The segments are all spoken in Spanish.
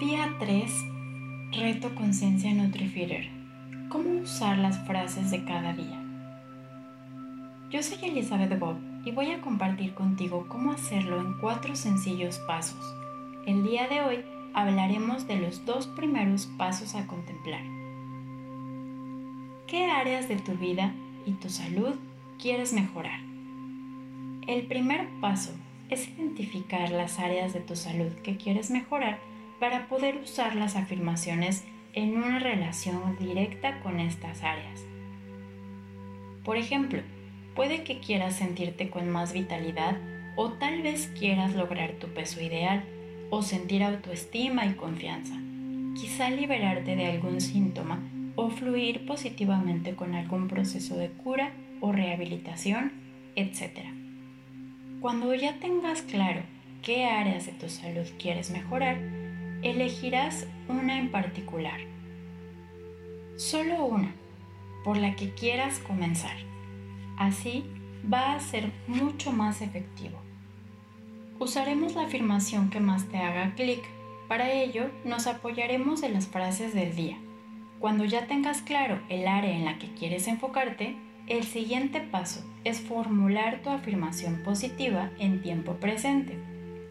Día 3. Reto Conciencia Nutrifeeder. ¿Cómo usar las frases de cada día? Yo soy Elizabeth Bob y voy a compartir contigo cómo hacerlo en cuatro sencillos pasos. El día de hoy hablaremos de los dos primeros pasos a contemplar. ¿Qué áreas de tu vida y tu salud quieres mejorar? El primer paso es identificar las áreas de tu salud que quieres mejorar para poder usar las afirmaciones en una relación directa con estas áreas. Por ejemplo, puede que quieras sentirte con más vitalidad o tal vez quieras lograr tu peso ideal o sentir autoestima y confianza. Quizá liberarte de algún síntoma o fluir positivamente con algún proceso de cura o rehabilitación, etc. Cuando ya tengas claro qué áreas de tu salud quieres mejorar, elegirás una en particular. Solo una, por la que quieras comenzar. Así va a ser mucho más efectivo. Usaremos la afirmación que más te haga clic. Para ello, nos apoyaremos de las frases del día. Cuando ya tengas claro el área en la que quieres enfocarte, el siguiente paso es formular tu afirmación positiva en tiempo presente,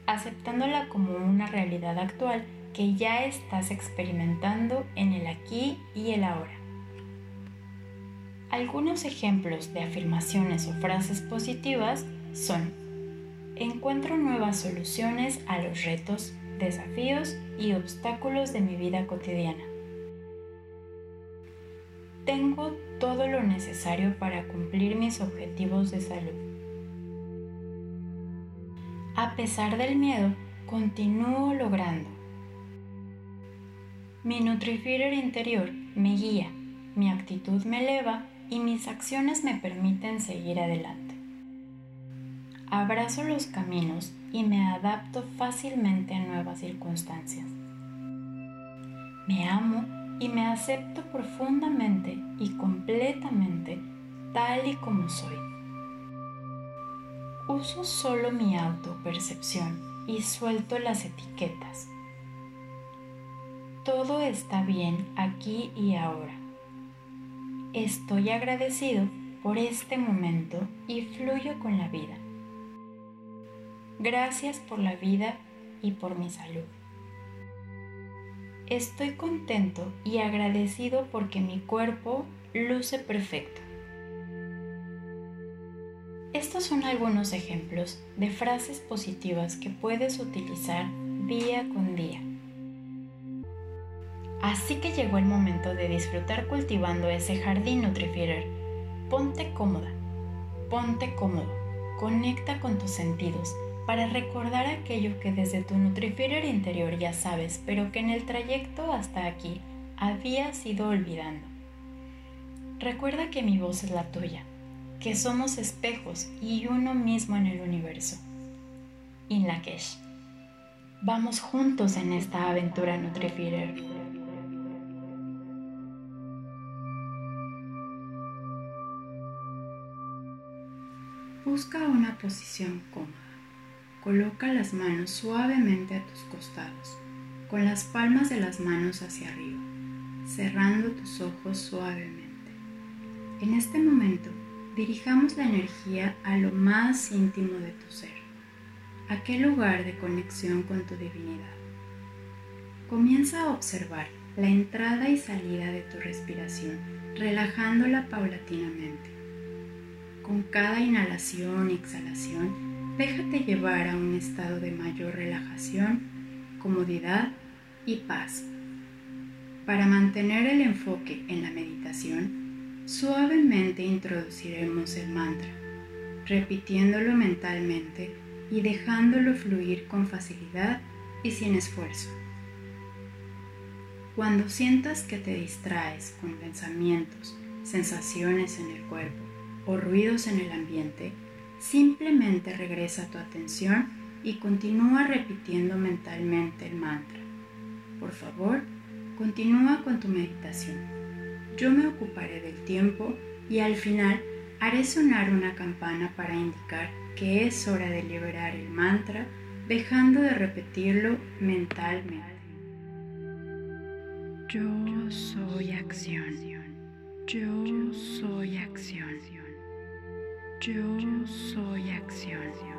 aceptándola como una realidad actual que ya estás experimentando en el aquí y el ahora. Algunos ejemplos de afirmaciones o frases positivas son, encuentro nuevas soluciones a los retos, desafíos y obstáculos de mi vida cotidiana. Tengo todo lo necesario para cumplir mis objetivos de salud. A pesar del miedo, continúo logrando mi Nutrifeeder interior me guía, mi actitud me eleva y mis acciones me permiten seguir adelante. Abrazo los caminos y me adapto fácilmente a nuevas circunstancias. Me amo y me acepto profundamente y completamente tal y como soy. Uso solo mi autopercepción y suelto las etiquetas todo está bien aquí y ahora. Estoy agradecido por este momento y fluyo con la vida. Gracias por la vida y por mi salud. Estoy contento y agradecido porque mi cuerpo luce perfecto. Estos son algunos ejemplos de frases positivas que puedes utilizar día con día. Así que llegó el momento de disfrutar cultivando ese jardín Nutrifeeder. Ponte cómoda, ponte cómodo, conecta con tus sentidos para recordar aquello que desde tu Nutrifeeder interior ya sabes, pero que en el trayecto hasta aquí habías ido olvidando. Recuerda que mi voz es la tuya, que somos espejos y uno mismo en el universo. Inlakesh. Vamos juntos en esta aventura Nutrifeeder. Busca una posición cómoda. Coloca las manos suavemente a tus costados, con las palmas de las manos hacia arriba, cerrando tus ojos suavemente. En este momento, dirijamos la energía a lo más íntimo de tu ser, aquel lugar de conexión con tu divinidad. Comienza a observar la entrada y salida de tu respiración, relajándola paulatinamente con cada inhalación y exhalación, déjate llevar a un estado de mayor relajación, comodidad y paz. Para mantener el enfoque en la meditación, suavemente introduciremos el mantra, repitiéndolo mentalmente y dejándolo fluir con facilidad y sin esfuerzo. Cuando sientas que te distraes con pensamientos, sensaciones en el cuerpo, o ruidos en el ambiente, simplemente regresa tu atención y continúa repitiendo mentalmente el mantra. Por favor, continúa con tu meditación. Yo me ocuparé del tiempo y al final haré sonar una campana para indicar que es hora de liberar el mantra dejando de repetirlo mentalmente. Yo soy acción. Yo soy acción. Yo soy acción.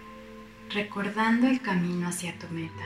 recordando el camino hacia tu meta.